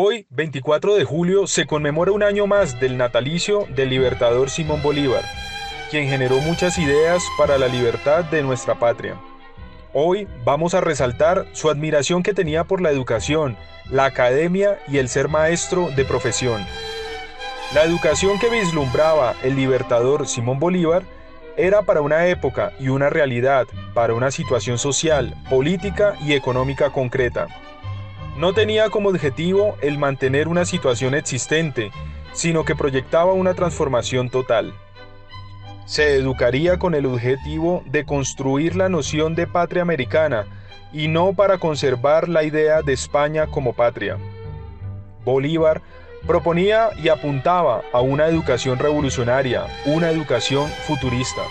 Hoy, 24 de julio, se conmemora un año más del natalicio del libertador Simón Bolívar, quien generó muchas ideas para la libertad de nuestra patria. Hoy vamos a resaltar su admiración que tenía por la educación, la academia y el ser maestro de profesión. La educación que vislumbraba el libertador Simón Bolívar era para una época y una realidad, para una situación social, política y económica concreta. No tenía como objetivo el mantener una situación existente, sino que proyectaba una transformación total. Se educaría con el objetivo de construir la noción de patria americana y no para conservar la idea de España como patria. Bolívar Proponía y apuntaba a una educación revolucionaria, una educación futurista.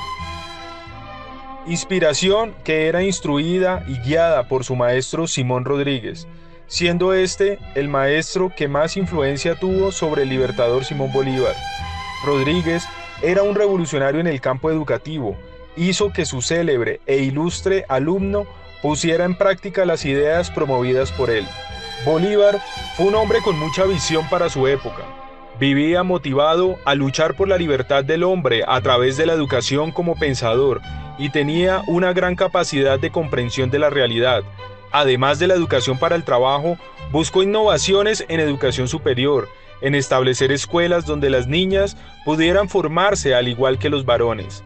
Inspiración que era instruida y guiada por su maestro Simón Rodríguez, siendo este el maestro que más influencia tuvo sobre el libertador Simón Bolívar. Rodríguez era un revolucionario en el campo educativo, hizo que su célebre e ilustre alumno pusiera en práctica las ideas promovidas por él. Bolívar fue un hombre con mucha visión para su época. Vivía motivado a luchar por la libertad del hombre a través de la educación como pensador y tenía una gran capacidad de comprensión de la realidad. Además de la educación para el trabajo, buscó innovaciones en educación superior, en establecer escuelas donde las niñas pudieran formarse al igual que los varones.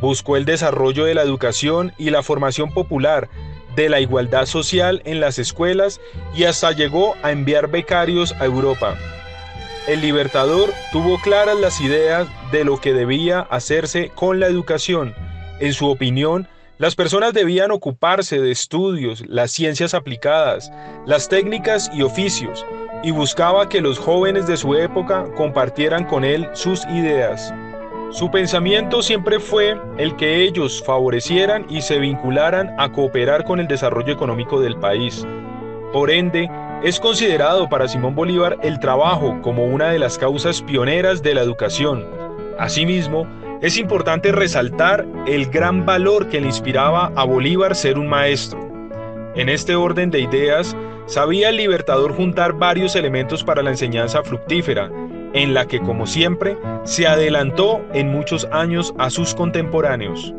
Buscó el desarrollo de la educación y la formación popular, de la igualdad social en las escuelas y hasta llegó a enviar becarios a Europa. El libertador tuvo claras las ideas de lo que debía hacerse con la educación. En su opinión, las personas debían ocuparse de estudios, las ciencias aplicadas, las técnicas y oficios, y buscaba que los jóvenes de su época compartieran con él sus ideas. Su pensamiento siempre fue el que ellos favorecieran y se vincularan a cooperar con el desarrollo económico del país. Por ende, es considerado para Simón Bolívar el trabajo como una de las causas pioneras de la educación. Asimismo, es importante resaltar el gran valor que le inspiraba a Bolívar ser un maestro. En este orden de ideas, sabía el libertador juntar varios elementos para la enseñanza fructífera, en la que, como siempre, se adelantó en muchos años a sus contemporáneos.